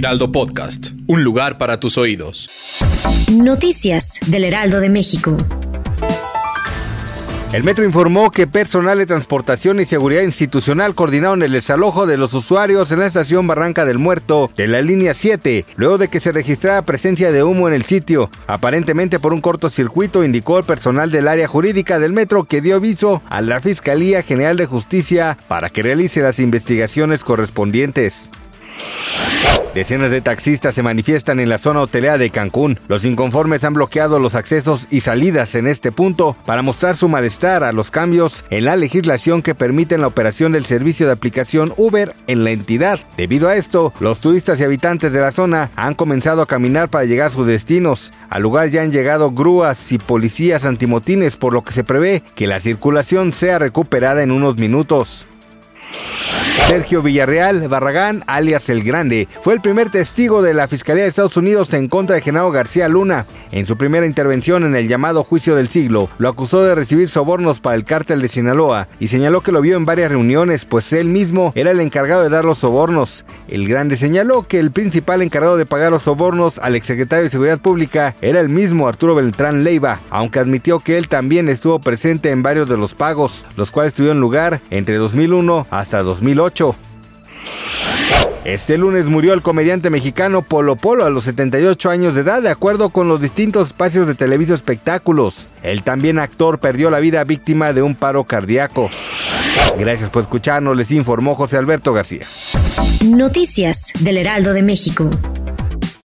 Heraldo Podcast, un lugar para tus oídos. Noticias del Heraldo de México. El metro informó que personal de transportación y seguridad institucional coordinaron el desalojo de los usuarios en la estación Barranca del Muerto de la línea 7, luego de que se registrara presencia de humo en el sitio. Aparentemente por un cortocircuito, indicó el personal del área jurídica del metro que dio aviso a la Fiscalía General de Justicia para que realice las investigaciones correspondientes. Decenas de taxistas se manifiestan en la zona hotelera de Cancún. Los inconformes han bloqueado los accesos y salidas en este punto para mostrar su malestar a los cambios en la legislación que permiten la operación del servicio de aplicación Uber en la entidad. Debido a esto, los turistas y habitantes de la zona han comenzado a caminar para llegar a sus destinos. Al lugar ya han llegado grúas y policías antimotines, por lo que se prevé que la circulación sea recuperada en unos minutos. Sergio Villarreal Barragán, alias El Grande, fue el primer testigo de la Fiscalía de Estados Unidos en contra de Genaro García Luna. En su primera intervención en el llamado juicio del siglo, lo acusó de recibir sobornos para el cártel de Sinaloa y señaló que lo vio en varias reuniones, pues él mismo era el encargado de dar los sobornos. El Grande señaló que el principal encargado de pagar los sobornos al exsecretario de Seguridad Pública era el mismo Arturo Beltrán Leiva, aunque admitió que él también estuvo presente en varios de los pagos, los cuales tuvieron lugar entre 2001 hasta 2008. Este lunes murió el comediante mexicano Polo Polo a los 78 años de edad, de acuerdo con los distintos espacios de Televisa Espectáculos. El también actor perdió la vida víctima de un paro cardíaco. Gracias por escucharnos, les informó José Alberto García. Noticias del Heraldo de México.